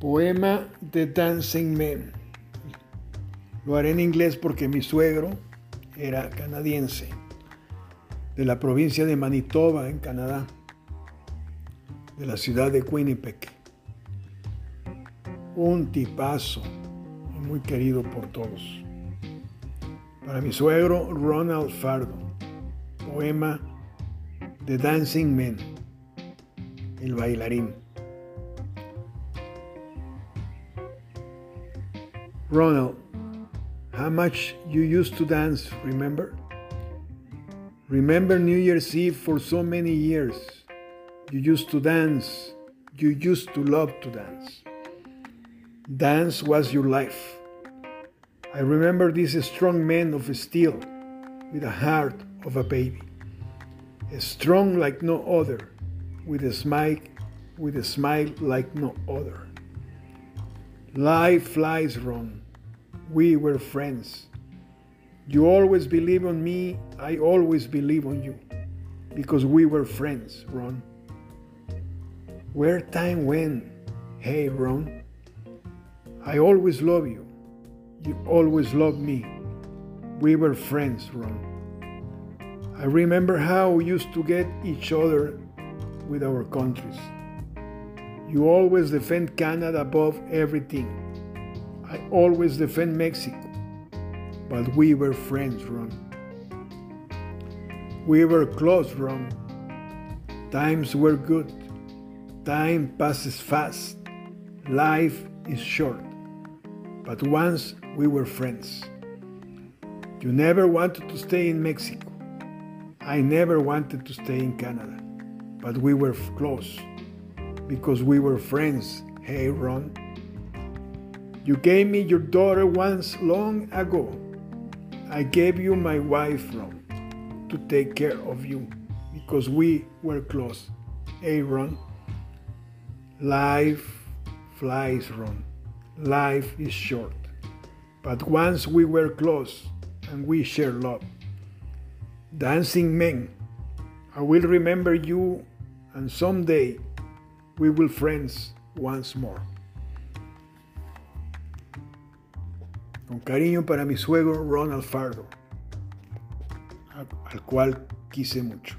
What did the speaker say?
Poema de Dancing Men. Lo haré en inglés porque mi suegro era canadiense, de la provincia de Manitoba, en Canadá, de la ciudad de Winnipeg. Un tipazo muy querido por todos. Para mi suegro Ronald Fardo, poema de Dancing Men, el bailarín. Ronald, how much you used to dance, remember? Remember New Year's Eve for so many years. You used to dance. You used to love to dance. Dance was your life. I remember this strong man of steel with a heart of a baby. Strong like no other, with a smile, with a smile like no other. Life flies wrong. We were friends. You always believe on me, I always believe on you. Because we were friends, Ron. Where time went, hey Ron. I always love you. You always loved me. We were friends, Ron. I remember how we used to get each other with our countries. You always defend Canada above everything. I always defend Mexico. But we were friends, Ron. We were close, Ron. Times were good. Time passes fast. Life is short. But once we were friends. You never wanted to stay in Mexico. I never wanted to stay in Canada. But we were close because we were friends. Hey, Ron. You gave me your daughter once long ago. I gave you my wife, Ron, to take care of you because we were close. Hey, Ron. Life flies, Ron. Life is short. But once we were close and we shared love. Dancing men, I will remember you and someday we will friends once more. Con cariño para mi suegro Ronald Fardo, al cual quise mucho.